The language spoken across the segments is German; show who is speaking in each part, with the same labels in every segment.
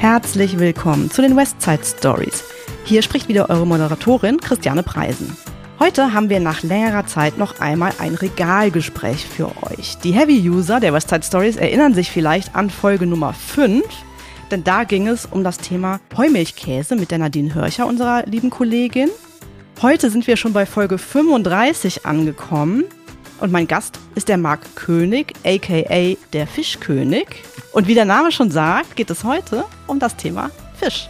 Speaker 1: Herzlich willkommen zu den Westside Stories. Hier spricht wieder eure Moderatorin Christiane Preisen. Heute haben wir nach längerer Zeit noch einmal ein Regalgespräch für euch. Die Heavy-User der Westside Stories erinnern sich vielleicht an Folge Nummer 5, denn da ging es um das Thema Heumilchkäse mit der Nadine Hörcher, unserer lieben Kollegin. Heute sind wir schon bei Folge 35 angekommen und mein Gast ist der Marc König, aka der Fischkönig. Und wie der Name schon sagt, geht es heute um das Thema Fisch.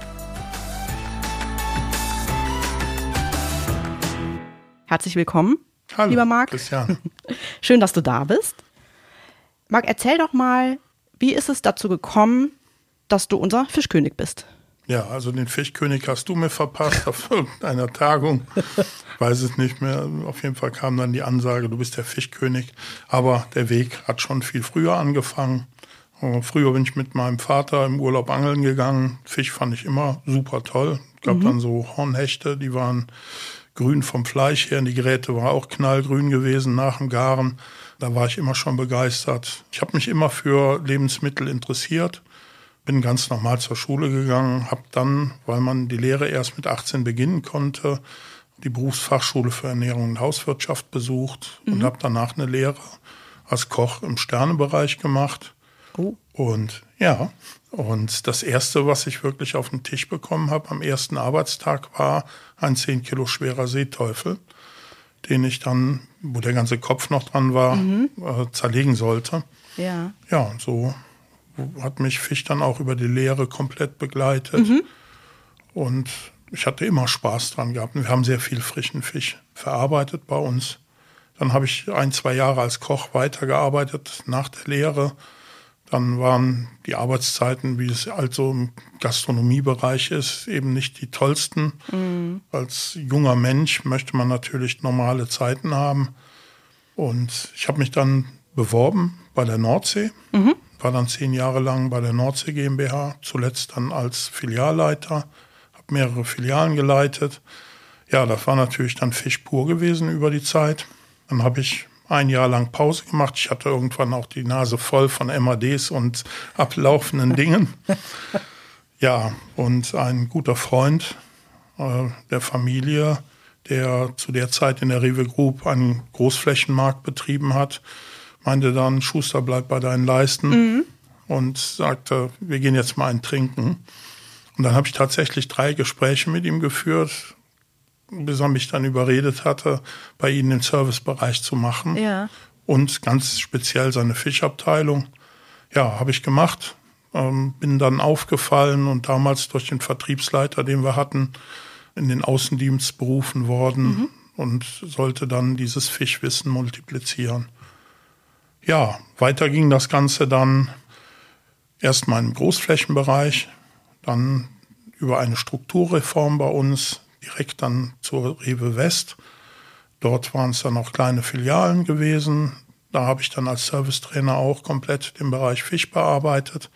Speaker 1: Herzlich willkommen,
Speaker 2: Hallo,
Speaker 1: lieber Marc.
Speaker 2: Christian.
Speaker 1: Schön, dass du da bist. Marc, erzähl doch mal, wie ist es dazu gekommen, dass du unser Fischkönig bist?
Speaker 2: Ja, also den Fischkönig hast du mir verpasst auf irgendeiner Tagung. Weiß es nicht mehr. Auf jeden Fall kam dann die Ansage, du bist der Fischkönig. Aber der Weg hat schon viel früher angefangen. Äh, Früher bin ich mit meinem Vater im Urlaub angeln gegangen. Fisch fand ich immer super toll. Es gab dann so Hornhechte, die waren grün vom Fleisch her. Und die Geräte waren auch knallgrün gewesen nach dem Garen. Da war ich immer schon begeistert. Ich habe mich immer für Lebensmittel interessiert. Bin ganz normal zur Schule gegangen, habe dann, weil man die Lehre erst mit 18 beginnen konnte, die Berufsfachschule für Ernährung und Hauswirtschaft besucht und habe danach eine Lehre als Koch im Sternebereich gemacht.
Speaker 1: Oh.
Speaker 2: Und ja, und das erste, was ich wirklich auf den Tisch bekommen habe am ersten Arbeitstag, war ein 10 Kilo schwerer Seeteufel, den ich dann, wo der ganze Kopf noch dran war, äh, zerlegen sollte.
Speaker 1: Ja.
Speaker 2: Ja, und so hat mich Fisch dann auch über die Lehre komplett begleitet. Und ich hatte immer Spaß dran gehabt. Wir haben sehr viel frischen Fisch verarbeitet bei uns. Dann habe ich ein, zwei Jahre als Koch weitergearbeitet nach der Lehre. Dann waren die Arbeitszeiten, wie es also im Gastronomiebereich ist, eben nicht die tollsten. Als junger Mensch möchte man natürlich normale Zeiten haben. Und ich habe mich dann beworben bei der Nordsee. War dann zehn Jahre lang bei der Nordsee GmbH, zuletzt dann als Filialleiter, habe mehrere Filialen geleitet. Ja, das war natürlich dann Fisch pur gewesen über die Zeit. Dann habe ich ein Jahr lang Pause gemacht. Ich hatte irgendwann auch die Nase voll von MADs und ablaufenden Dingen. Ja, und ein guter Freund äh, der Familie, der zu der Zeit in der Rewe Group einen Großflächenmarkt betrieben hat, meinte dann, Schuster, bleib bei deinen Leisten und sagte, wir gehen jetzt mal ein Trinken. Und dann habe ich tatsächlich drei Gespräche mit ihm geführt, bis er mich dann überredet hatte, bei ihnen den Servicebereich zu machen
Speaker 1: Ja.
Speaker 2: und ganz speziell seine Fischabteilung. Ja, habe ich gemacht, ähm, bin dann aufgefallen und damals durch den Vertriebsleiter, den wir hatten, in den Außendienst berufen worden und sollte dann dieses Fischwissen multiplizieren. Ja, weiter ging das Ganze dann erstmal im Großflächenbereich, dann über eine Strukturreform bei uns, direkt dann zur Rewe West. Dort waren es dann auch kleine Filialen gewesen. Da habe ich dann als Servicetrainer auch komplett den Bereich Fisch bearbeitet.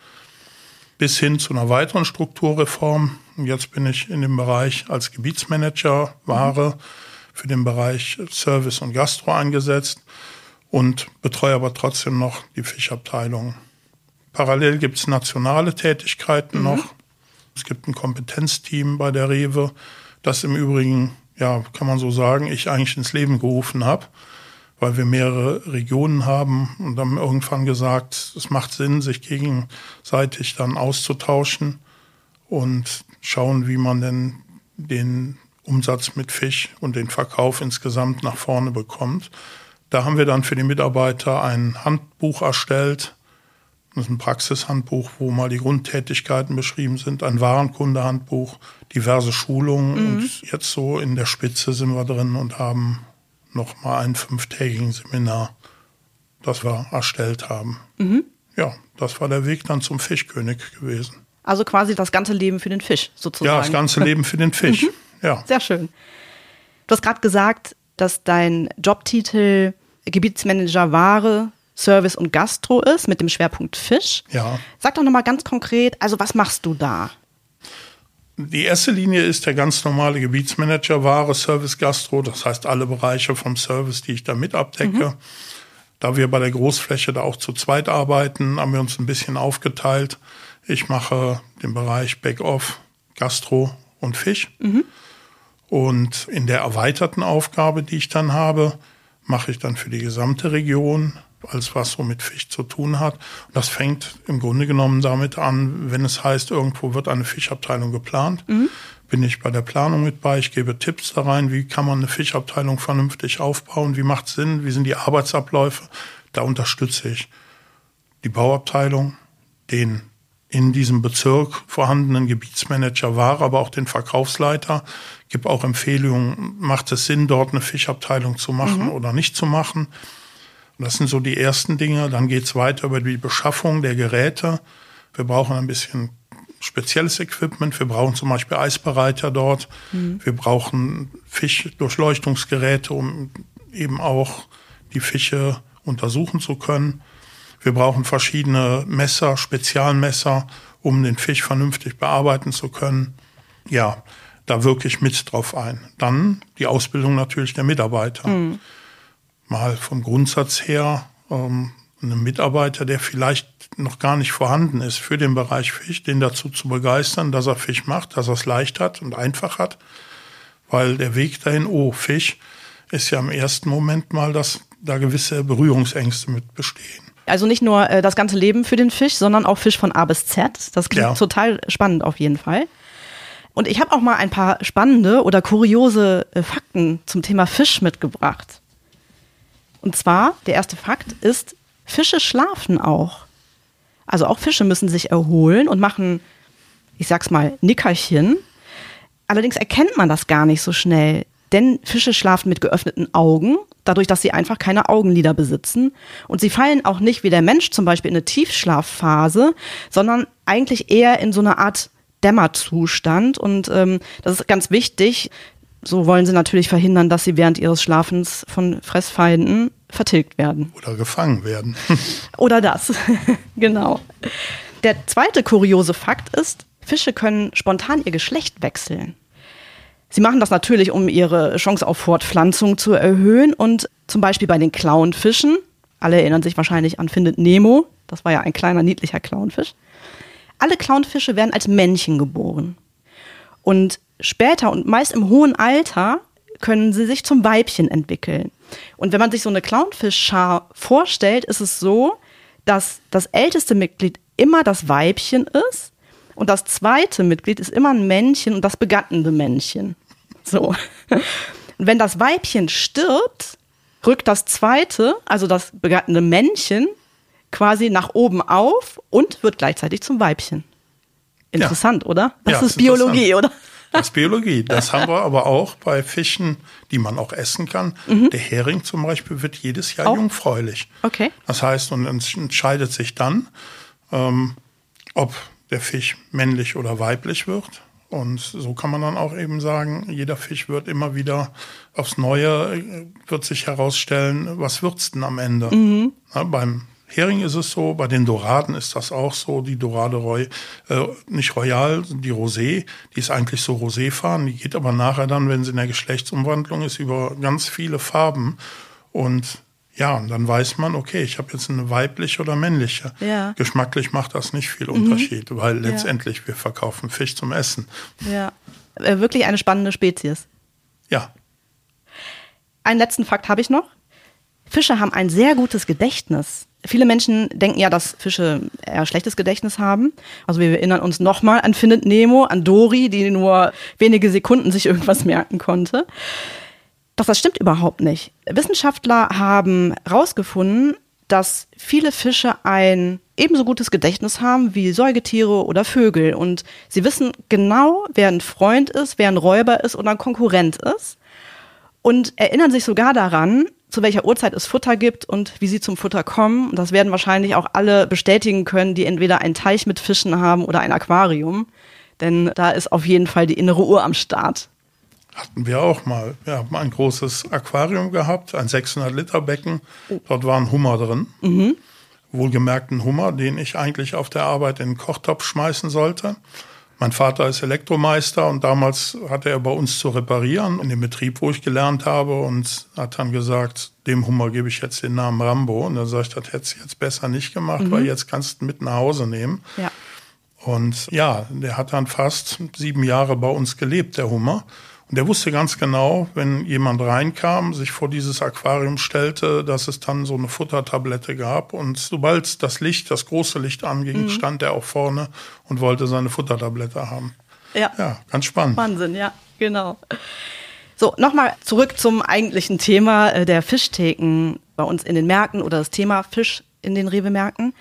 Speaker 2: Bis hin zu einer weiteren Strukturreform. Und jetzt bin ich in dem Bereich als Gebietsmanager Ware für den Bereich Service und Gastro eingesetzt und betreue aber trotzdem noch die Fischabteilung. Parallel gibt es nationale Tätigkeiten noch. Es gibt ein Kompetenzteam bei der Rewe, das im Übrigen, ja, kann man so sagen, ich eigentlich ins Leben gerufen habe, weil wir mehrere Regionen haben und haben irgendwann gesagt, es macht Sinn, sich gegenseitig dann auszutauschen und schauen, wie man denn den Umsatz mit Fisch und den Verkauf insgesamt nach vorne bekommt. Da haben wir dann für die Mitarbeiter ein Handbuch erstellt. Das ist ein Praxishandbuch, wo mal die Grundtätigkeiten beschrieben sind, ein Warenkundehandbuch, diverse Schulungen und jetzt so in der Spitze sind wir drin und haben noch mal ein fünftägigen Seminar, das wir erstellt haben. Ja, das war der Weg dann zum Fischkönig gewesen.
Speaker 1: Also quasi das ganze Leben für den Fisch sozusagen.
Speaker 2: Ja, das ganze Leben für den Fisch. Ja.
Speaker 1: Sehr schön. Du hast gerade gesagt, dass dein Jobtitel Gebietsmanager Ware, Service und Gastro ist mit dem Schwerpunkt Fisch.
Speaker 2: Ja.
Speaker 1: Sag doch nochmal ganz konkret, also was machst du da?
Speaker 2: Die erste Linie ist der ganz normale Gebietsmanager, Ware, Service, Gastro. Das heißt alle Bereiche vom Service, die ich da mit abdecke. Da wir bei der Großfläche da auch zu zweit arbeiten, haben wir uns ein bisschen aufgeteilt. Ich mache den Bereich Back-off, Gastro und Fisch. Mhm. Und in der erweiterten Aufgabe, die ich dann habe, mache ich dann für die gesamte Region alles, was so mit Fisch zu tun hat. Und das fängt im Grunde genommen damit an, wenn es heißt, irgendwo wird eine Fischabteilung geplant. Mhm. Bin ich bei der Planung mit bei, ich gebe Tipps da rein, wie kann man eine Fischabteilung vernünftig aufbauen, wie macht es Sinn, wie sind die Arbeitsabläufe. Da unterstütze ich die Bauabteilung, den in diesem Bezirk vorhandenen Gebietsmanager war, aber auch den Verkaufsleiter. Gibt auch Empfehlungen, macht es Sinn, dort eine Fischabteilung zu machen mhm. oder nicht zu machen. Das sind so die ersten Dinge. Dann geht es weiter über die Beschaffung der Geräte. Wir brauchen ein bisschen spezielles Equipment. Wir brauchen zum Beispiel Eisbereiter dort. Mhm. Wir brauchen Fischdurchleuchtungsgeräte, um eben auch die Fische untersuchen zu können. Wir brauchen verschiedene Messer, Spezialmesser, um den Fisch vernünftig bearbeiten zu können. Ja, da wirklich mit drauf ein. Dann die Ausbildung natürlich der Mitarbeiter. Mhm mal vom Grundsatz her ähm, einen Mitarbeiter, der vielleicht noch gar nicht vorhanden ist für den Bereich Fisch, den dazu zu begeistern, dass er Fisch macht, dass er es leicht hat und einfach hat. Weil der Weg dahin, oh, Fisch, ist ja im ersten Moment mal, dass da gewisse Berührungsängste mit bestehen.
Speaker 1: Also nicht nur äh, das ganze Leben für den Fisch, sondern auch Fisch von A bis Z. Das klingt ja. total spannend auf jeden Fall. Und ich habe auch mal ein paar spannende oder kuriose äh, Fakten zum Thema Fisch mitgebracht. Und zwar, der erste Fakt ist, Fische schlafen auch. Also auch Fische müssen sich erholen und machen, ich sag's mal, Nickerchen. Allerdings erkennt man das gar nicht so schnell, denn Fische schlafen mit geöffneten Augen, dadurch, dass sie einfach keine Augenlider besitzen. Und sie fallen auch nicht wie der Mensch zum Beispiel in eine Tiefschlafphase, sondern eigentlich eher in so eine Art Dämmerzustand. Und ähm, das ist ganz wichtig, so wollen sie natürlich verhindern, dass sie während ihres Schlafens von Fressfeinden vertilgt werden.
Speaker 2: Oder gefangen werden.
Speaker 1: Oder das, genau. Der zweite kuriose Fakt ist, Fische können spontan ihr Geschlecht wechseln. Sie machen das natürlich, um ihre Chance auf Fortpflanzung zu erhöhen und zum Beispiel bei den Clownfischen, alle erinnern sich wahrscheinlich an Findet Nemo, das war ja ein kleiner niedlicher Clownfisch. Alle Clownfische werden als Männchen geboren. Und später und meist im hohen Alter können sie sich zum Weibchen entwickeln. Und wenn man sich so eine Clownfischschar vorstellt, ist es so, dass das älteste Mitglied immer das Weibchen ist und das zweite Mitglied ist immer ein Männchen und das begattende Männchen. So. Und wenn das Weibchen stirbt, rückt das zweite, also das begattende Männchen, quasi nach oben auf und wird gleichzeitig zum Weibchen. Interessant, ja. oder? Das ja, ist Biologie, oder?
Speaker 2: Das ist Biologie. Das haben wir aber auch bei Fischen, die man auch essen kann. Mhm. Der Hering zum Beispiel wird jedes Jahr auch? jungfräulich.
Speaker 1: Okay.
Speaker 2: Das heißt, und entscheidet sich dann, ähm, ob der Fisch männlich oder weiblich wird. Und so kann man dann auch eben sagen, jeder Fisch wird immer wieder aufs Neue, äh, wird sich herausstellen, was wird's denn am Ende? Mhm. Ja, beim Hering ist es so, bei den Doraden ist das auch so. Die Dorade Roy, äh, nicht Royal, die Rosé, die ist eigentlich so Roséfarben, die geht aber nachher dann, wenn sie in der Geschlechtsumwandlung ist, über ganz viele Farben. Und ja, und dann weiß man, okay, ich habe jetzt eine weibliche oder männliche. Ja. Geschmacklich macht das nicht viel mhm. Unterschied, weil letztendlich ja. wir verkaufen Fisch zum Essen.
Speaker 1: Ja, äh, wirklich eine spannende Spezies.
Speaker 2: Ja.
Speaker 1: Einen letzten Fakt habe ich noch. Fische haben ein sehr gutes Gedächtnis. Viele Menschen denken ja, dass Fische eher schlechtes Gedächtnis haben. Also wir erinnern uns nochmal an Findet Nemo, an Dory, die nur wenige Sekunden sich irgendwas merken konnte. Doch das stimmt überhaupt nicht. Wissenschaftler haben herausgefunden, dass viele Fische ein ebenso gutes Gedächtnis haben wie Säugetiere oder Vögel. Und sie wissen genau, wer ein Freund ist, wer ein Räuber ist oder ein Konkurrent ist. Und erinnern sich sogar daran, zu welcher Uhrzeit es Futter gibt und wie sie zum Futter kommen. Das werden wahrscheinlich auch alle bestätigen können, die entweder einen Teich mit Fischen haben oder ein Aquarium. Denn da ist auf jeden Fall die innere Uhr am Start.
Speaker 2: Hatten wir auch mal. Wir haben ein großes Aquarium gehabt, ein 600-Liter-Becken. Dort war ein Hummer drin. Mhm. Wohlgemerkt ein Hummer, den ich eigentlich auf der Arbeit in den Kochtopf schmeißen sollte. Mein Vater ist Elektromeister und damals hatte er bei uns zu reparieren in dem Betrieb, wo ich gelernt habe und hat dann gesagt, dem Hummer gebe ich jetzt den Namen Rambo. Und dann sage ich, das hätte ich jetzt besser nicht gemacht, mhm. weil jetzt kannst du mit nach Hause nehmen. Ja. Und ja, der hat dann fast sieben Jahre bei uns gelebt, der Hummer. Und der wusste ganz genau, wenn jemand reinkam, sich vor dieses Aquarium stellte, dass es dann so eine Futtertablette gab. Und sobald das Licht, das große Licht anging, mhm. stand er auch vorne und wollte seine Futtertablette haben. Ja. Ja, ganz spannend.
Speaker 1: Wahnsinn, ja, genau. So, nochmal zurück zum eigentlichen Thema äh, der Fischtheken bei uns in den Märkten oder das Thema Fisch in den Rewe-Märkten.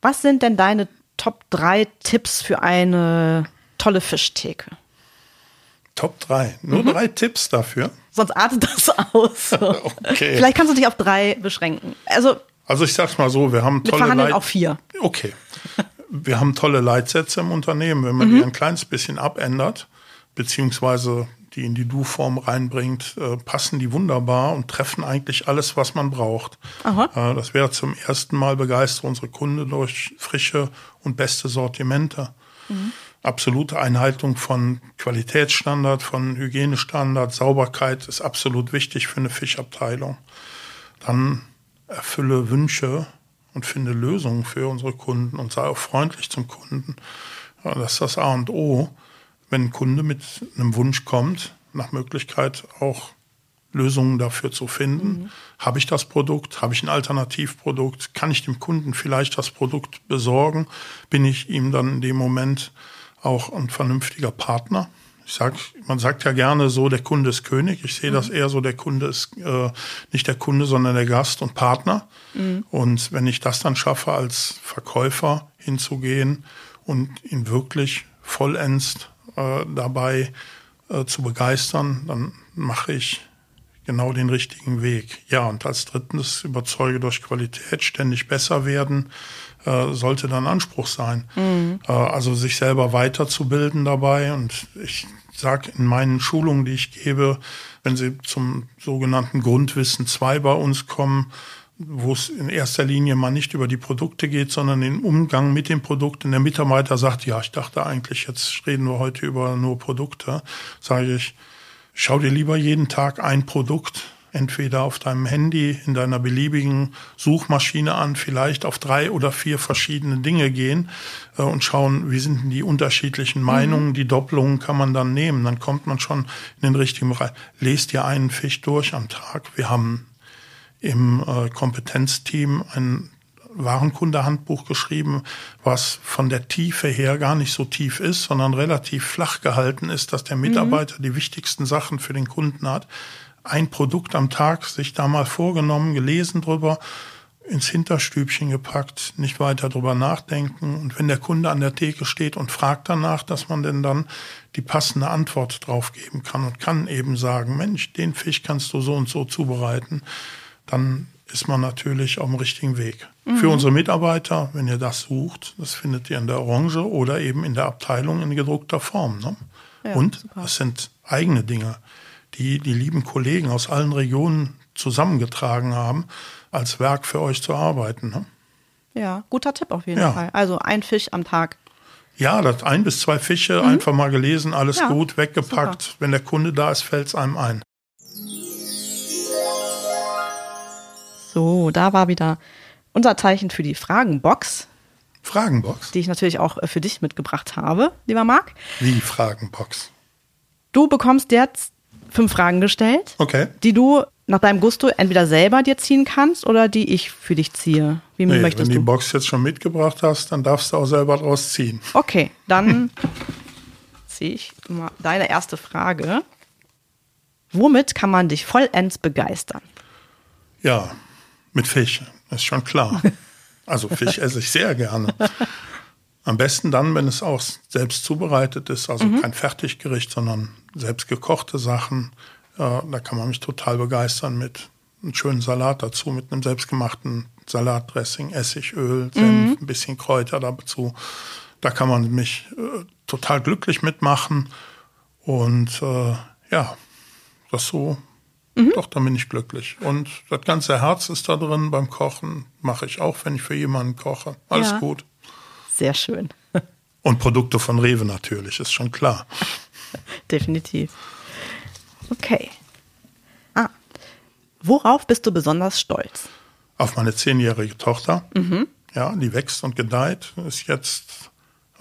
Speaker 1: Was sind denn deine Top 3 Tipps für eine tolle Fischtheke?
Speaker 2: Top 3. Nur mhm. drei Tipps dafür.
Speaker 1: Sonst artet das aus. okay. Vielleicht kannst du dich auf drei beschränken. Also,
Speaker 2: also ich sag's mal so, wir haben tolle
Speaker 1: Leit auch vier.
Speaker 2: Okay. Wir haben tolle Leitsätze im Unternehmen. Wenn man mhm. die ein kleines bisschen abändert, beziehungsweise die in die Du-Form reinbringt, äh, passen die wunderbar und treffen eigentlich alles, was man braucht. Äh, das wäre zum ersten Mal begeistert unsere Kunden durch frische und beste Sortimente. Mhm. Absolute Einhaltung von Qualitätsstandard, von Hygienestandard, Sauberkeit ist absolut wichtig für eine Fischabteilung. Dann erfülle Wünsche und finde Lösungen für unsere Kunden und sei auch freundlich zum Kunden. Ja, das ist das A und O wenn ein Kunde mit einem Wunsch kommt, nach Möglichkeit auch Lösungen dafür zu finden. Mhm. Habe ich das Produkt? Habe ich ein Alternativprodukt? Kann ich dem Kunden vielleicht das Produkt besorgen? Bin ich ihm dann in dem Moment auch ein vernünftiger Partner? Ich sag, man sagt ja gerne so, der Kunde ist König. Ich sehe mhm. das eher so, der Kunde ist äh, nicht der Kunde, sondern der Gast und Partner. Mhm. Und wenn ich das dann schaffe, als Verkäufer hinzugehen und ihn wirklich vollends äh, dabei äh, zu begeistern, dann mache ich genau den richtigen Weg. Ja, und als drittens überzeuge durch Qualität, ständig besser werden, äh, sollte dann Anspruch sein. Mhm. Äh, also sich selber weiterzubilden dabei. Und ich sage in meinen Schulungen, die ich gebe, wenn Sie zum sogenannten Grundwissen 2 bei uns kommen, wo es in erster Linie mal nicht über die Produkte geht, sondern den Umgang mit dem Produkt. Und der Mitarbeiter sagt, ja, ich dachte eigentlich, jetzt reden wir heute über nur Produkte. Sage ich, schau dir lieber jeden Tag ein Produkt entweder auf deinem Handy, in deiner beliebigen Suchmaschine an, vielleicht auf drei oder vier verschiedene Dinge gehen äh, und schauen, wie sind denn die unterschiedlichen Meinungen, mhm. die Doppelungen kann man dann nehmen, dann kommt man schon in den richtigen Bereich. Lest dir einen Fisch durch am Tag. Wir haben im äh, Kompetenzteam ein Warenkundehandbuch geschrieben, was von der Tiefe her gar nicht so tief ist, sondern relativ flach gehalten ist, dass der Mitarbeiter mhm. die wichtigsten Sachen für den Kunden hat. Ein Produkt am Tag sich da mal vorgenommen, gelesen drüber, ins Hinterstübchen gepackt, nicht weiter drüber nachdenken. Und wenn der Kunde an der Theke steht und fragt danach, dass man denn dann die passende Antwort drauf geben kann und kann eben sagen, Mensch, den Fisch kannst du so und so zubereiten dann ist man natürlich auf dem richtigen Weg. Mhm. Für unsere Mitarbeiter, wenn ihr das sucht, das findet ihr in der Orange oder eben in der Abteilung in gedruckter Form. Ne? Ja, Und super. das sind eigene Dinge, die die lieben Kollegen aus allen Regionen zusammengetragen haben, als Werk für euch zu arbeiten. Ne?
Speaker 1: Ja, guter Tipp auf jeden ja. Fall. Also ein Fisch am Tag.
Speaker 2: Ja, das ein bis zwei Fische, mhm. einfach mal gelesen, alles ja, gut, weggepackt. Super. Wenn der Kunde da ist, fällt es einem ein.
Speaker 1: So, da war wieder unser Zeichen für die Fragenbox.
Speaker 2: Fragenbox?
Speaker 1: Die ich natürlich auch äh, für dich mitgebracht habe, lieber Marc.
Speaker 2: Wie Fragenbox?
Speaker 1: Du bekommst jetzt fünf Fragen gestellt,
Speaker 2: okay.
Speaker 1: die du nach deinem Gusto entweder selber dir ziehen kannst oder die ich für dich ziehe.
Speaker 2: Wie nee, möchtest wenn du? Wenn du die Box jetzt schon mitgebracht hast, dann darfst du auch selber draus ziehen.
Speaker 1: Okay, dann ziehe ich mal deine erste Frage. Womit kann man dich vollends begeistern?
Speaker 2: Ja, mit Fisch, ist schon klar. Also Fisch esse ich sehr gerne. Am besten dann, wenn es auch selbst zubereitet ist, also mhm. kein Fertiggericht, sondern selbst gekochte Sachen. Da kann man mich total begeistern mit einem schönen Salat dazu, mit einem selbstgemachten Salatdressing, Essigöl, Senf, mhm. ein bisschen Kräuter dazu. Da kann man mich äh, total glücklich mitmachen. Und äh, ja, das so Mhm. Doch, dann bin ich glücklich. Und das ganze Herz ist da drin beim Kochen. Mache ich auch, wenn ich für jemanden koche. Alles ja. gut.
Speaker 1: Sehr schön.
Speaker 2: Und Produkte von Rewe natürlich, ist schon klar.
Speaker 1: Definitiv. Okay. Ah. Worauf bist du besonders stolz?
Speaker 2: Auf meine zehnjährige Tochter. Mhm. Ja, die wächst und gedeiht. Ist jetzt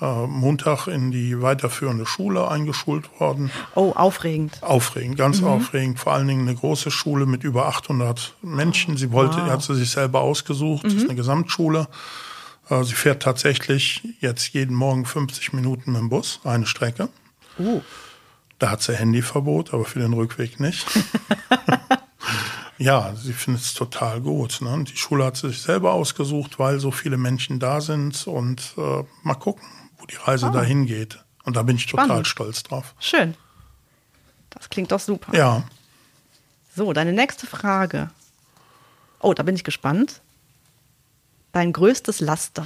Speaker 2: äh, Montag in die weiterführende Schule eingeschult worden.
Speaker 1: Oh, aufregend.
Speaker 2: Aufregend, ganz mhm. aufregend. Vor allen Dingen eine große Schule mit über 800 Menschen. Sie wollte, wow. hat sie sich selber ausgesucht. Mhm. Das ist mhm. eine Gesamtschule. Äh, sie fährt tatsächlich jetzt jeden Morgen 50 Minuten mit dem Bus, eine Strecke. Uh. Da hat sie Handyverbot, aber für den Rückweg nicht. ja, sie findet es total gut. Ne? Die Schule hat sie sich selber ausgesucht, weil so viele Menschen da sind und äh, mal gucken, wo die Reise oh. dahin geht. Und da bin ich total Spannend. stolz drauf.
Speaker 1: Schön. Das klingt doch super.
Speaker 2: Ja.
Speaker 1: So, deine nächste Frage. Oh, da bin ich gespannt. Dein größtes Laster.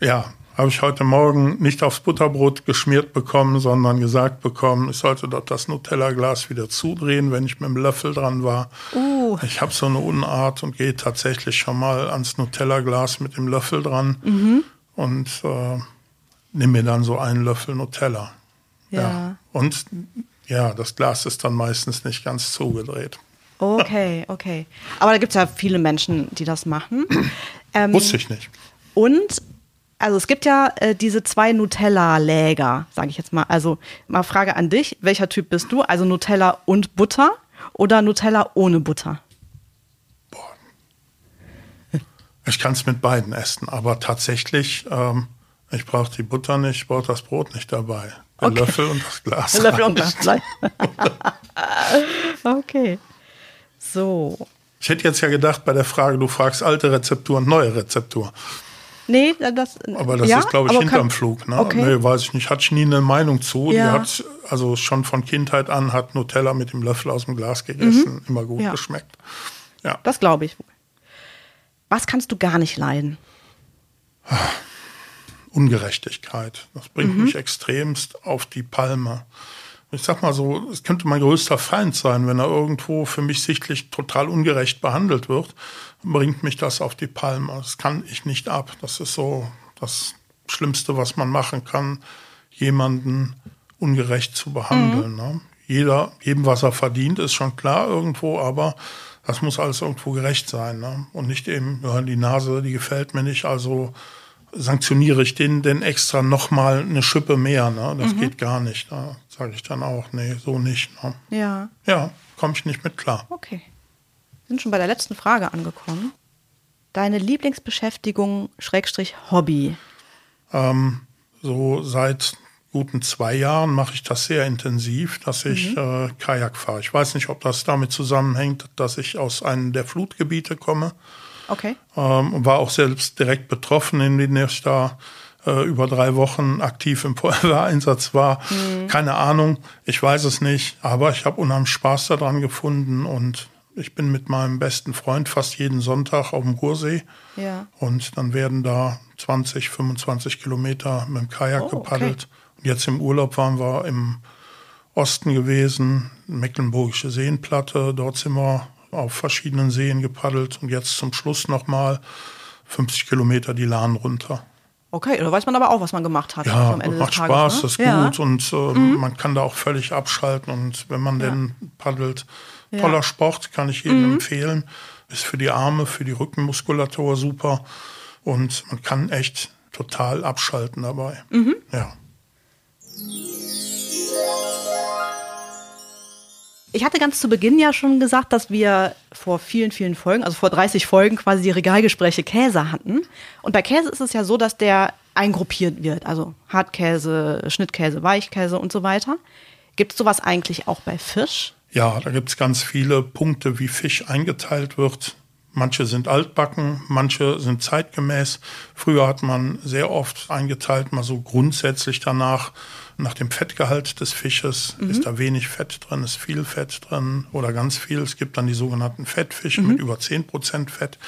Speaker 2: Ja, habe ich heute Morgen nicht aufs Butterbrot geschmiert bekommen, sondern gesagt bekommen, ich sollte dort das Nutella-Glas wieder zudrehen, wenn ich mit dem Löffel dran war. Uh. Ich habe so eine Unart und gehe tatsächlich schon mal ans Nutella-Glas mit dem Löffel dran mhm. und äh, nehme mir dann so einen Löffel Nutella. Ja. ja. Und ja, das Glas ist dann meistens nicht ganz zugedreht.
Speaker 1: Okay, okay. Aber da gibt es ja viele Menschen, die das machen.
Speaker 2: Ähm, Wusste ich nicht.
Speaker 1: Und also es gibt ja äh, diese zwei Nutella-Läger, sage ich jetzt mal. Also mal Frage an dich, welcher Typ bist du? Also Nutella und Butter oder Nutella ohne Butter? Boah.
Speaker 2: Ich kann es mit beiden essen, aber tatsächlich, ähm, ich brauche die Butter nicht, ich brauche das Brot nicht dabei. Den okay. Löffel und das Glas. Löffel und Glas.
Speaker 1: okay. So.
Speaker 2: Ich hätte jetzt ja gedacht bei der Frage, du fragst alte Rezeptur und neue Rezeptur.
Speaker 1: Nee, das.
Speaker 2: Aber das
Speaker 1: ja,
Speaker 2: ist, glaube ich, hinterm Flug. Ne? Okay. Nee, weiß ich nicht. Hatte ich nie eine Meinung zu. Ja. Die hat also schon von Kindheit an hat Nutella mit dem Löffel aus dem Glas gegessen. Mhm. Immer gut ja. geschmeckt.
Speaker 1: Ja. Das glaube ich. Was kannst du gar nicht leiden?
Speaker 2: Ungerechtigkeit. Das bringt mhm. mich extremst auf die Palme ich sag mal so, es könnte mein größter Feind sein, wenn er irgendwo für mich sichtlich total ungerecht behandelt wird, bringt mich das auf die Palme. Das kann ich nicht ab. Das ist so das Schlimmste, was man machen kann, jemanden ungerecht zu behandeln. Mhm. Ne? Jeder, jedem, was er verdient, ist schon klar irgendwo, aber das muss alles irgendwo gerecht sein. Ne? Und nicht eben, ja, die Nase, die gefällt mir nicht, also sanktioniere ich den denn extra nochmal eine Schippe mehr. Ne? Das mhm. geht gar nicht. Da sage ich dann auch, nee, so nicht. Ne?
Speaker 1: Ja.
Speaker 2: Ja, komme ich nicht mit klar.
Speaker 1: Okay. Wir sind schon bei der letzten Frage angekommen. Deine Lieblingsbeschäftigung, Schrägstrich Hobby?
Speaker 2: Ähm, so seit guten zwei Jahren mache ich das sehr intensiv, dass ich mhm. äh, Kajak fahre. Ich weiß nicht, ob das damit zusammenhängt, dass ich aus einem der Flutgebiete komme.
Speaker 1: Okay.
Speaker 2: Ähm, war auch selbst direkt betroffen, in denen ich da äh, über drei Wochen aktiv im Feuerwehreinsatz war. Mhm. Keine Ahnung, ich weiß es nicht, aber ich habe unheimlich Spaß daran gefunden und ich bin mit meinem besten Freund fast jeden Sonntag auf dem Ruhrsee. Ja. Und dann werden da 20, 25 Kilometer mit dem Kajak oh, gepaddelt. Okay. Und jetzt im Urlaub waren wir im Osten gewesen, Mecklenburgische Seenplatte. Dort sind wir auf verschiedenen Seen gepaddelt und jetzt zum Schluss nochmal 50 Kilometer die Lahn runter.
Speaker 1: Okay, da weiß man aber auch, was man gemacht hat.
Speaker 2: Ja, macht Spaß, ne? das ist ja. gut und äh, mhm. man kann da auch völlig abschalten und wenn man ja. denn paddelt, toller ja. Sport, kann ich jedem mhm. empfehlen. Ist für die Arme, für die Rückenmuskulatur super und man kann echt total abschalten dabei. Mhm. Ja.
Speaker 1: Ich hatte ganz zu Beginn ja schon gesagt, dass wir vor vielen, vielen Folgen, also vor 30 Folgen quasi die Regalgespräche Käse hatten. Und bei Käse ist es ja so, dass der eingruppiert wird. Also Hartkäse, Schnittkäse, Weichkäse und so weiter. Gibt es sowas eigentlich auch bei Fisch?
Speaker 2: Ja, da gibt es ganz viele Punkte, wie Fisch eingeteilt wird. Manche sind altbacken, manche sind zeitgemäß. Früher hat man sehr oft eingeteilt, mal so grundsätzlich danach, nach dem Fettgehalt des Fisches. Mhm. Ist da wenig Fett drin, ist viel Fett drin oder ganz viel. Es gibt dann die sogenannten Fettfische mhm. mit über 10% Fett.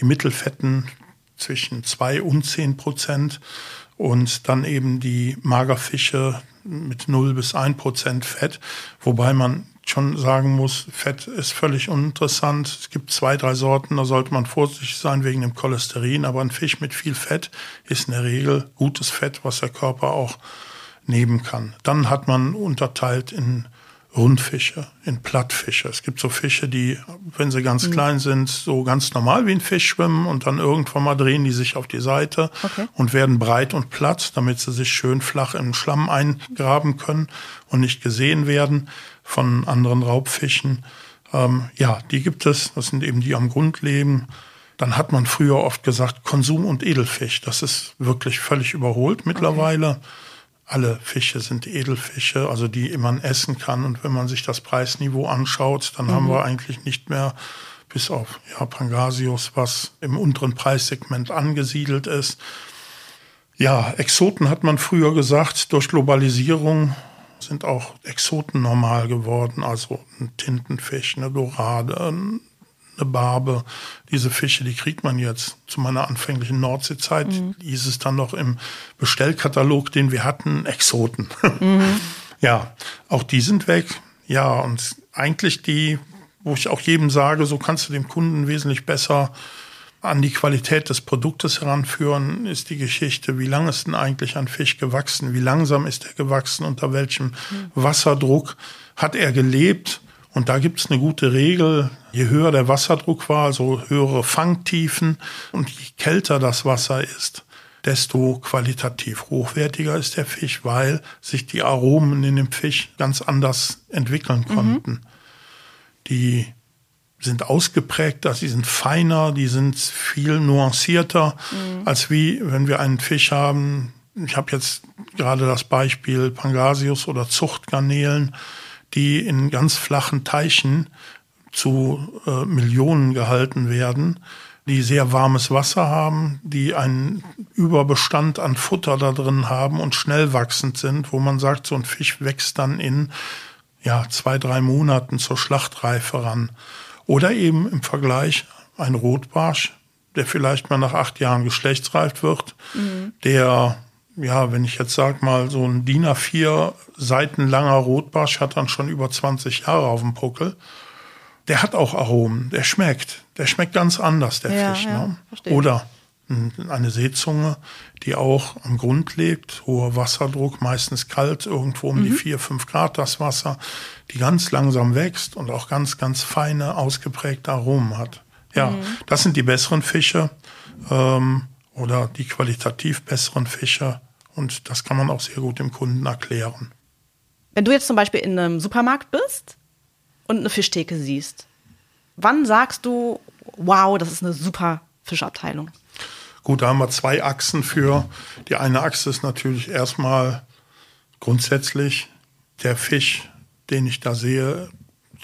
Speaker 2: Die Mittelfetten zwischen 2 und 10 Prozent und dann eben die Magerfische mit 0 bis 1 Prozent Fett, wobei man schon sagen muss, Fett ist völlig uninteressant. Es gibt zwei, drei Sorten, da sollte man vorsichtig sein wegen dem Cholesterin, aber ein Fisch mit viel Fett ist in der Regel gutes Fett, was der Körper auch nehmen kann. Dann hat man unterteilt in Rundfische, in Plattfische. Es gibt so Fische, die, wenn sie ganz mhm. klein sind, so ganz normal wie ein Fisch schwimmen und dann irgendwann mal drehen die sich auf die Seite okay. und werden breit und platt, damit sie sich schön flach im Schlamm eingraben können und nicht gesehen werden von anderen Raubfischen. Ähm, ja, die gibt es. Das sind eben die am Grund leben. Dann hat man früher oft gesagt Konsum und Edelfisch. Das ist wirklich völlig überholt mittlerweile. Okay alle Fische sind Edelfische, also die man essen kann. Und wenn man sich das Preisniveau anschaut, dann mhm. haben wir eigentlich nicht mehr, bis auf ja, Pangasius, was im unteren Preissegment angesiedelt ist. Ja, Exoten hat man früher gesagt, durch Globalisierung sind auch Exoten normal geworden, also ein Tintenfisch, eine Dorade, ein eine Barbe. Diese Fische, die kriegt man jetzt. Zu meiner anfänglichen Nordseezeit mhm. hieß es dann noch im Bestellkatalog, den wir hatten, Exoten. Mhm. ja, auch die sind weg. Ja, und eigentlich die, wo ich auch jedem sage, so kannst du dem Kunden wesentlich besser an die Qualität des Produktes heranführen, ist die Geschichte, wie lange ist denn eigentlich ein Fisch gewachsen, wie langsam ist er gewachsen, unter welchem mhm. Wasserdruck hat er gelebt und da gibt's eine gute Regel. Je höher der Wasserdruck war, so höhere Fangtiefen und je kälter das Wasser ist, desto qualitativ hochwertiger ist der Fisch, weil sich die Aromen in dem Fisch ganz anders entwickeln mhm. konnten. Mhm. Die sind ausgeprägter, sie sind feiner, die sind viel nuancierter, mhm. als wie wenn wir einen Fisch haben. Ich habe jetzt gerade das Beispiel Pangasius oder Zuchtgarnelen die in ganz flachen Teichen zu äh, Millionen gehalten werden, die sehr warmes Wasser haben, die einen Überbestand an Futter da drin haben und schnell wachsend sind, wo man sagt, so ein Fisch wächst dann in ja, zwei, drei Monaten zur Schlachtreife ran. Oder eben im Vergleich ein Rotbarsch, der vielleicht mal nach acht Jahren geschlechtsreift wird, mhm. der ja, wenn ich jetzt sag mal, so ein DIN A4 Seiten langer Rotbarsch hat dann schon über 20 Jahre auf dem Puckel. Der hat auch Aromen, der schmeckt. Der schmeckt ganz anders, der ja, Fisch. Ja, ne? Oder eine Seezunge, die auch am Grund lebt, hoher Wasserdruck, meistens kalt, irgendwo um mhm. die vier fünf Grad das Wasser, die ganz langsam wächst und auch ganz, ganz feine, ausgeprägte Aromen hat. Ja, mhm. das sind die besseren Fische. Ähm, oder die qualitativ besseren Fische. Und das kann man auch sehr gut dem Kunden erklären.
Speaker 1: Wenn du jetzt zum Beispiel in einem Supermarkt bist und eine Fischtheke siehst, wann sagst du, wow, das ist eine super Fischabteilung?
Speaker 2: Gut, da haben wir zwei Achsen für. Die eine Achse ist natürlich erstmal grundsätzlich der Fisch, den ich da sehe,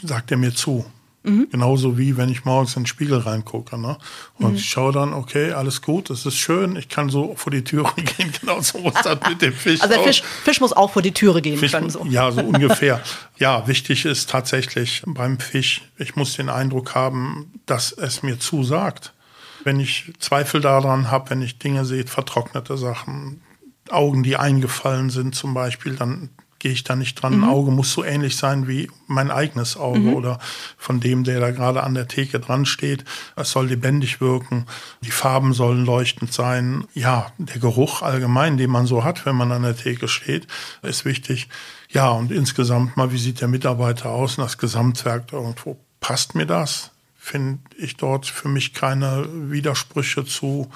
Speaker 2: sagt er mir zu. Mhm. Genauso wie wenn ich morgens in den Spiegel reingucke. Ne? Und mhm. ich schaue dann, okay, alles gut, es ist schön, ich kann so vor die Türe gehen, genauso muss das mit dem Fisch.
Speaker 1: Also der Fisch, Fisch, muss auch vor die Türe gehen Fisch, können. So.
Speaker 2: Ja, so ungefähr. ja, wichtig ist tatsächlich beim Fisch, ich muss den Eindruck haben, dass es mir zusagt. Wenn ich Zweifel daran habe, wenn ich Dinge sehe, vertrocknete Sachen, Augen, die eingefallen sind zum Beispiel, dann gehe ich da nicht dran. Mhm. Ein Auge muss so ähnlich sein wie mein eigenes Auge mhm. oder von dem, der da gerade an der Theke dran steht. Es soll lebendig wirken. Die Farben sollen leuchtend sein. Ja, der Geruch allgemein, den man so hat, wenn man an der Theke steht, ist wichtig. Ja, und insgesamt mal, wie sieht der Mitarbeiter aus und das Gesamtwerk irgendwo? Passt mir das? Finde ich dort für mich keine Widersprüche zu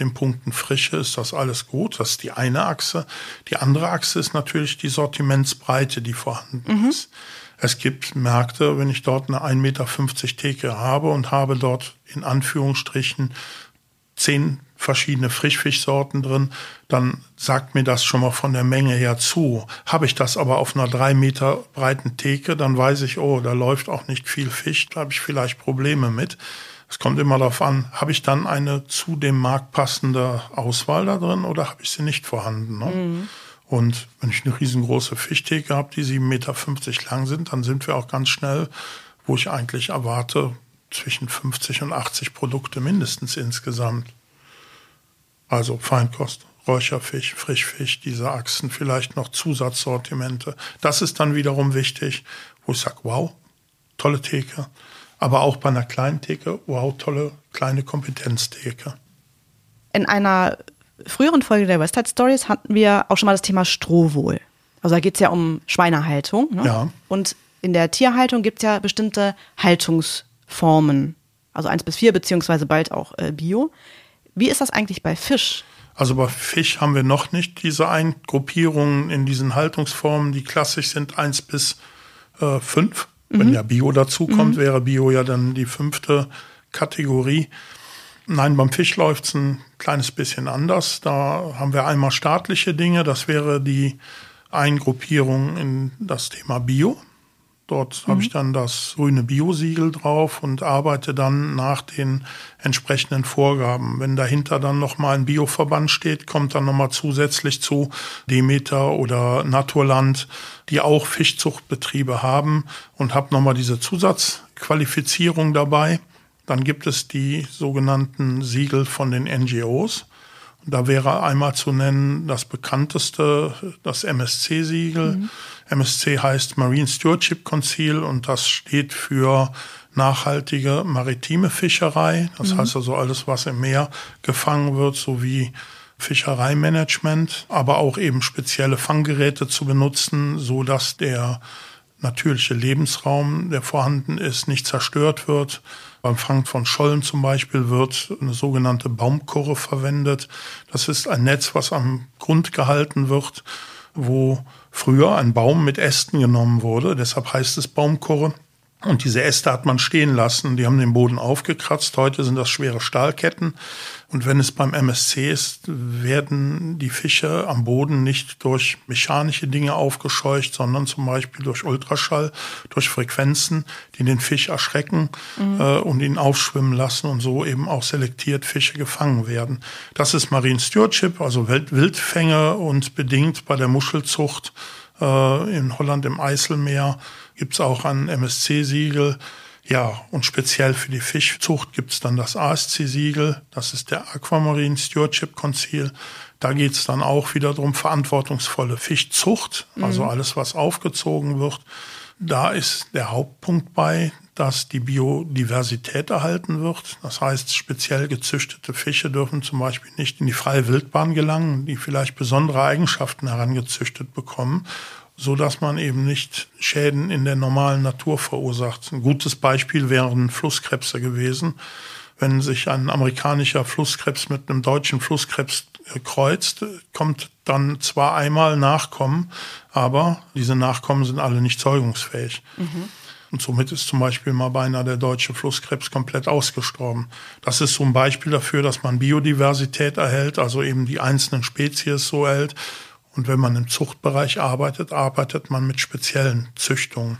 Speaker 2: den Punkten Frische ist das alles gut. Das ist die eine Achse. Die andere Achse ist natürlich die Sortimentsbreite, die vorhanden mhm. ist. Es gibt Märkte, wenn ich dort eine 1,50 Meter Theke habe und habe dort in Anführungsstrichen zehn verschiedene Frischfischsorten drin, dann sagt mir das schon mal von der Menge her zu. Habe ich das aber auf einer drei Meter breiten Theke, dann weiß ich, oh, da läuft auch nicht viel Fisch, da habe ich vielleicht Probleme mit. Es kommt immer darauf an, habe ich dann eine zu dem Markt passende Auswahl da drin oder habe ich sie nicht vorhanden. Ne? Mhm. Und wenn ich eine riesengroße Fischtheke habe, die 7,50 Meter lang sind, dann sind wir auch ganz schnell, wo ich eigentlich erwarte, zwischen 50 und 80 Produkte mindestens insgesamt. Also Feinkost, Räucherfisch, Frischfisch, diese Achsen, vielleicht noch Zusatzsortimente. Das ist dann wiederum wichtig, wo ich sage, wow, tolle Theke aber auch bei einer kleinen Theke, wow, tolle kleine Kompetenztheke.
Speaker 1: In einer früheren Folge der Westside Stories hatten wir auch schon mal das Thema Strohwohl. Also da geht es ja um Schweinehaltung. Ne?
Speaker 2: Ja.
Speaker 1: Und in der Tierhaltung gibt es ja bestimmte Haltungsformen. Also eins bis vier, beziehungsweise bald auch äh, Bio. Wie ist das eigentlich bei Fisch?
Speaker 2: Also bei Fisch haben wir noch nicht diese Eingruppierungen in diesen Haltungsformen, die klassisch sind eins bis äh, fünf. Mhm. Wenn ja Bio dazukommt, mhm. wäre Bio ja dann die fünfte Kategorie. Nein, beim Fisch läuft es ein kleines bisschen anders. Da haben wir einmal staatliche Dinge, das wäre die Eingruppierung in das Thema Bio. Dort mhm. habe ich dann das grüne Bio-Siegel drauf und arbeite dann nach den entsprechenden Vorgaben. Wenn dahinter dann nochmal ein Bioverband steht, kommt dann nochmal zusätzlich zu Demeter oder Naturland, die auch Fischzuchtbetriebe haben und habe nochmal diese Zusatzqualifizierung dabei. Dann gibt es die sogenannten Siegel von den NGOs. Da wäre einmal zu nennen das bekannteste, das MSC-Siegel. Mhm. MSC heißt Marine Stewardship Council und das steht für nachhaltige maritime Fischerei. Das mhm. heißt also alles, was im Meer gefangen wird, sowie Fischereimanagement, aber auch eben spezielle Fanggeräte zu benutzen, so dass der natürliche Lebensraum, der vorhanden ist, nicht zerstört wird. Beim Fang von Schollen zum Beispiel wird eine sogenannte Baumkurre verwendet. Das ist ein Netz, was am Grund gehalten wird, wo früher ein Baum mit Ästen genommen wurde. Deshalb heißt es Baumkurre. Und diese Äste hat man stehen lassen. Die haben den Boden aufgekratzt. Heute sind das schwere Stahlketten. Und wenn es beim MSC ist, werden die Fische am Boden nicht durch mechanische Dinge aufgescheucht, sondern zum Beispiel durch Ultraschall, durch Frequenzen, die den Fisch erschrecken mhm. äh, und ihn aufschwimmen lassen und so eben auch selektiert Fische gefangen werden. Das ist Marine Stewardship, also Wildfänge und bedingt bei der Muschelzucht äh, in Holland im Eiselmeer gibt es auch ein MSC-Siegel. Ja, und speziell für die Fischzucht gibt es dann das ASC-Siegel. Das ist der Aquamarine Stewardship Council. Da geht es dann auch wieder darum, verantwortungsvolle Fischzucht, also mhm. alles, was aufgezogen wird. Da ist der Hauptpunkt bei, dass die Biodiversität erhalten wird. Das heißt, speziell gezüchtete Fische dürfen zum Beispiel nicht in die freie Wildbahn gelangen, die vielleicht besondere Eigenschaften herangezüchtet bekommen so dass man eben nicht Schäden in der normalen Natur verursacht. Ein gutes Beispiel wären Flusskrebse gewesen. Wenn sich ein amerikanischer Flusskrebs mit einem deutschen Flusskrebs äh, kreuzt, kommt dann zwar einmal Nachkommen, aber diese Nachkommen sind alle nicht zeugungsfähig. Mhm. Und somit ist zum Beispiel mal beinahe der deutsche Flusskrebs komplett ausgestorben. Das ist so ein Beispiel dafür, dass man Biodiversität erhält, also eben die einzelnen Spezies so erhält, und wenn man im Zuchtbereich arbeitet, arbeitet man mit speziellen Züchtungen.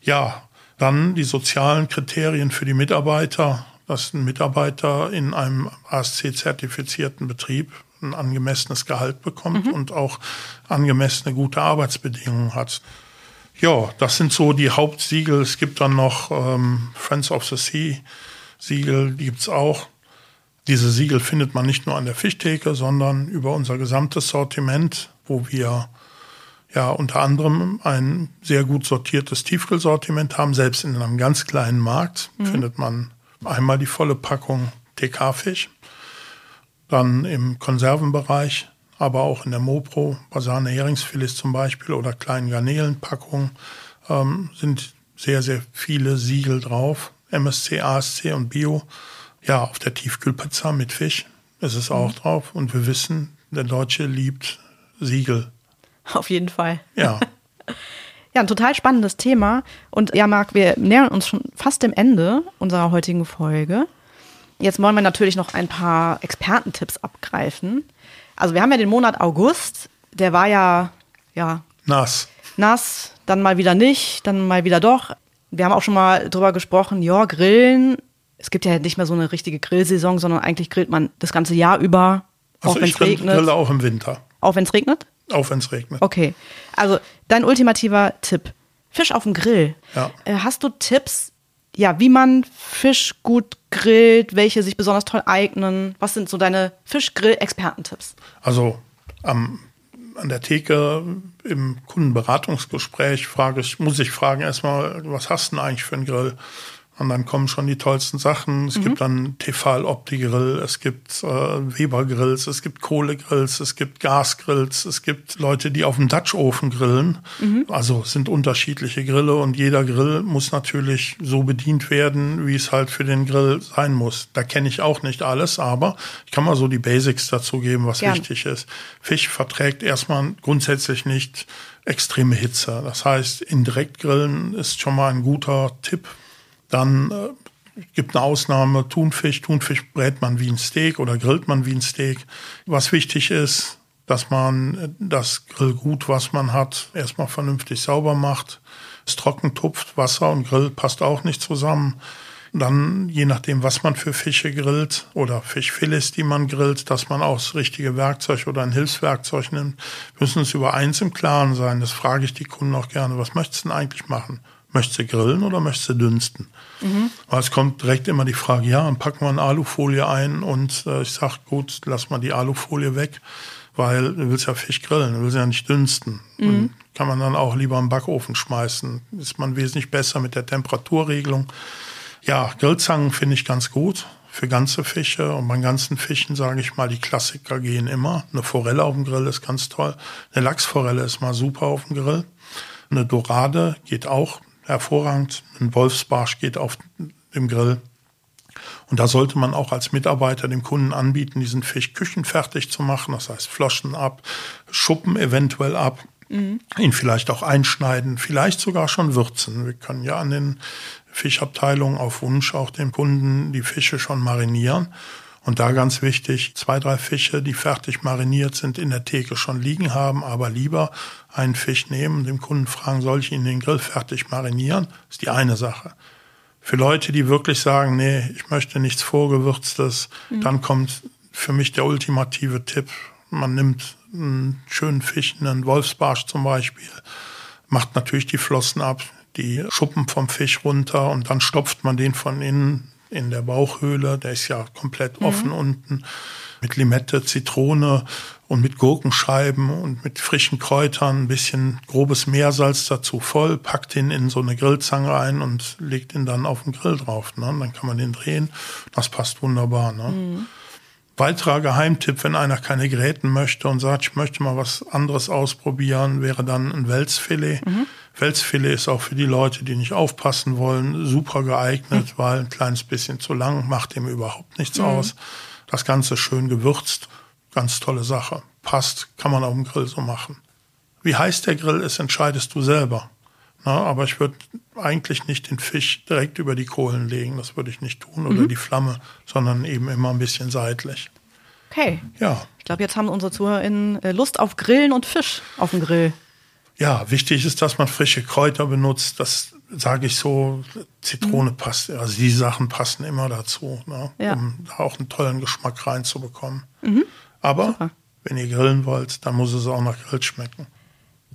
Speaker 2: Ja, dann die sozialen Kriterien für die Mitarbeiter, dass ein Mitarbeiter in einem ASC-zertifizierten Betrieb ein angemessenes Gehalt bekommt mhm. und auch angemessene gute Arbeitsbedingungen hat. Ja, das sind so die Hauptsiegel. Es gibt dann noch ähm, Friends of the Sea Siegel, die gibt's auch. Diese Siegel findet man nicht nur an der Fischtheke, sondern über unser gesamtes Sortiment wo wir ja unter anderem ein sehr gut sortiertes Tiefkühlsortiment haben. Selbst in einem ganz kleinen Markt mhm. findet man einmal die volle Packung TK-Fisch, dann im Konservenbereich, aber auch in der Mopro, Basane Heringsfilets zum Beispiel oder kleinen Garnelenpackungen ähm, sind sehr, sehr viele Siegel drauf. MSC, ASC und Bio. Ja, auf der Tiefkühlpizza mit Fisch ist es auch mhm. drauf. Und wir wissen, der Deutsche liebt Siegel.
Speaker 1: Auf jeden Fall.
Speaker 2: Ja.
Speaker 1: Ja, ein total spannendes Thema. Und ja, Marc, wir nähern uns schon fast dem Ende unserer heutigen Folge. Jetzt wollen wir natürlich noch ein paar Expertentipps abgreifen. Also wir haben ja den Monat August, der war ja, ja.
Speaker 2: Nass.
Speaker 1: Nass, dann mal wieder nicht, dann mal wieder doch. Wir haben auch schon mal drüber gesprochen, ja, Grillen. Es gibt ja nicht mehr so eine richtige Grillsaison, sondern eigentlich grillt man das ganze Jahr über,
Speaker 2: also auch wenn es regnet. grille auch im Winter.
Speaker 1: Auch wenn es regnet?
Speaker 2: Auch wenn es regnet.
Speaker 1: Okay. Also dein ultimativer Tipp. Fisch auf dem Grill.
Speaker 2: Ja.
Speaker 1: Äh, hast du Tipps, ja, wie man Fisch gut grillt, welche sich besonders toll eignen? Was sind so deine Fischgrill-Expertentipps?
Speaker 2: Also am, an der Theke im Kundenberatungsgespräch frage ich, muss ich fragen erstmal, was hast du denn eigentlich für einen Grill? Und dann kommen schon die tollsten Sachen. Es mhm. gibt dann Tefal Opti-Grill, es gibt äh, Weber-Grills, es gibt Kohlegrills, es gibt Gasgrills, es gibt Leute, die auf dem Dutch-Ofen grillen. Mhm. Also es sind unterschiedliche Grille und jeder Grill muss natürlich so bedient werden, wie es halt für den Grill sein muss. Da kenne ich auch nicht alles, aber ich kann mal so die Basics dazu geben, was Gern. wichtig ist. Fisch verträgt erstmal grundsätzlich nicht extreme Hitze. Das heißt, indirekt grillen ist schon mal ein guter Tipp, dann äh, gibt eine Ausnahme, Thunfisch. Thunfisch brät man wie ein Steak oder grillt man wie ein Steak. Was wichtig ist, dass man das Grillgut, was man hat, erstmal vernünftig sauber macht. Es trocken tupft, Wasser und Grill passt auch nicht zusammen. Dann, je nachdem, was man für Fische grillt oder Fischfilets, die man grillt, dass man auch das richtige Werkzeug oder ein Hilfswerkzeug nimmt, müssen uns über eins im Klaren sein. Das frage ich die Kunden auch gerne. Was möchtest du denn eigentlich machen? Möchtest du grillen oder möchtest du dünsten? Mhm. Aber es kommt direkt immer die Frage, ja, dann packen wir eine Alufolie ein und äh, ich sag gut, lass mal die Alufolie weg, weil du willst ja Fisch grillen, du willst ja nicht dünsten. Mhm. Kann man dann auch lieber im Backofen schmeißen. Ist man wesentlich besser mit der Temperaturregelung. Ja, Grillzangen finde ich ganz gut für ganze Fische. Und bei ganzen Fischen sage ich mal, die Klassiker gehen immer. Eine Forelle auf dem Grill ist ganz toll. Eine Lachsforelle ist mal super auf dem Grill. Eine Dorade geht auch hervorragend. Ein Wolfsbarsch geht auf dem Grill. Und da sollte man auch als Mitarbeiter dem Kunden anbieten, diesen Fisch küchenfertig zu machen. Das heißt, Floschen ab, Schuppen eventuell ab, mhm. ihn vielleicht auch einschneiden, vielleicht sogar schon würzen. Wir können ja an den Fischabteilungen auf Wunsch auch dem Kunden die Fische schon marinieren. Und da ganz wichtig, zwei, drei Fische, die fertig mariniert sind, in der Theke schon liegen haben, aber lieber einen Fisch nehmen, dem Kunden fragen, soll ich ihn den Grill fertig marinieren? Das ist die eine Sache. Für Leute, die wirklich sagen, nee, ich möchte nichts Vorgewürztes, mhm. dann kommt für mich der ultimative Tipp. Man nimmt einen schönen Fisch, einen Wolfsbarsch zum Beispiel, macht natürlich die Flossen ab, die Schuppen vom Fisch runter und dann stopft man den von innen in der Bauchhöhle. Der ist ja komplett mhm. offen unten mit Limette, Zitrone und mit Gurkenscheiben und mit frischen Kräutern, ein bisschen grobes Meersalz dazu voll, packt ihn in so eine Grillzange ein und legt ihn dann auf den Grill drauf. Ne? Dann kann man den drehen. Das passt wunderbar. Ne? Mhm. Weiterer Geheimtipp, wenn einer keine Gräten möchte und sagt, ich möchte mal was anderes ausprobieren, wäre dann ein Welsfilet. Mhm. Welsfilet ist auch für die Leute, die nicht aufpassen wollen, super geeignet, mhm. weil ein kleines bisschen zu lang macht dem überhaupt nichts mhm. aus. Das Ganze schön gewürzt, ganz tolle Sache. Passt, kann man auf dem Grill so machen. Wie heiß der Grill ist, entscheidest du selber. Na, aber ich würde eigentlich nicht den Fisch direkt über die Kohlen legen, das würde ich nicht tun, oder mhm. die Flamme, sondern eben immer ein bisschen seitlich.
Speaker 1: Okay. Ja. Ich glaube, jetzt haben unsere ZuhörerInnen äh, Lust auf Grillen und Fisch auf dem Grill.
Speaker 2: Ja, wichtig ist, dass man frische Kräuter benutzt. Das sage ich so, Zitrone mhm. passt, also die Sachen passen immer dazu, ne, ja. um da auch einen tollen Geschmack reinzubekommen. Mhm. Aber Super. wenn ihr grillen wollt, dann muss es auch nach Grill schmecken.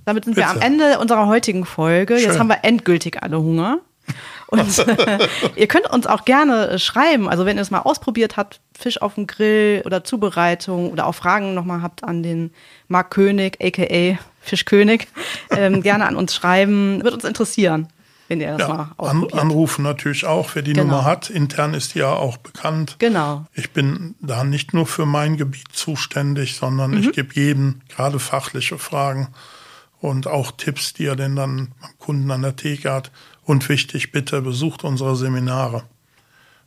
Speaker 1: Damit sind Bitte. wir am Ende unserer heutigen Folge. Schön. Jetzt haben wir endgültig alle Hunger. Und ihr könnt uns auch gerne schreiben, also wenn ihr es mal ausprobiert habt, Fisch auf dem Grill oder Zubereitung oder auch Fragen nochmal habt an den Marc König, aka Fischkönig, ähm, gerne an uns schreiben. Wird uns interessieren, wenn ihr das ja, mal
Speaker 2: ausprobiert. An, anrufen natürlich auch, wer die genau. Nummer hat. Intern ist die ja auch bekannt.
Speaker 1: Genau.
Speaker 2: Ich bin da nicht nur für mein Gebiet zuständig, sondern mhm. ich gebe jedem gerade fachliche Fragen und auch Tipps, die er denn dann beim Kunden an der Theke hat. Und wichtig, bitte besucht unsere Seminare,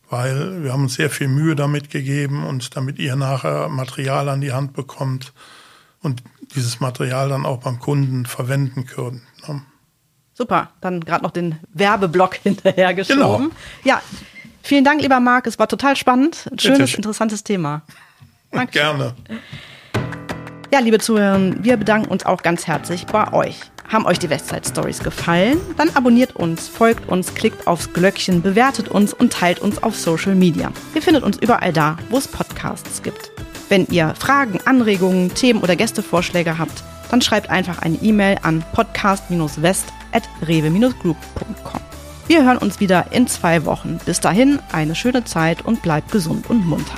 Speaker 2: weil wir haben uns sehr viel Mühe damit gegeben und damit ihr nachher Material an die Hand bekommt und dieses Material dann auch beim Kunden verwenden könnt. Ne?
Speaker 1: Super, dann gerade noch den Werbeblock hinterhergeschoben. Genau. Ja, vielen Dank, lieber Marc. Es war total spannend. Ein schönes, Bitte. interessantes Thema.
Speaker 2: Danke. Gerne.
Speaker 1: Ja, liebe Zuhörer, wir bedanken uns auch ganz herzlich bei euch. Haben euch die Westside Stories gefallen? Dann abonniert uns, folgt uns, klickt aufs Glöckchen, bewertet uns und teilt uns auf Social Media. Ihr findet uns überall da, wo es Podcasts gibt. Wenn ihr Fragen, Anregungen, Themen oder Gästevorschläge habt, dann schreibt einfach eine E-Mail an podcast-west.rewe-group.com. Wir hören uns wieder in zwei Wochen. Bis dahin eine schöne Zeit und bleibt gesund und munter.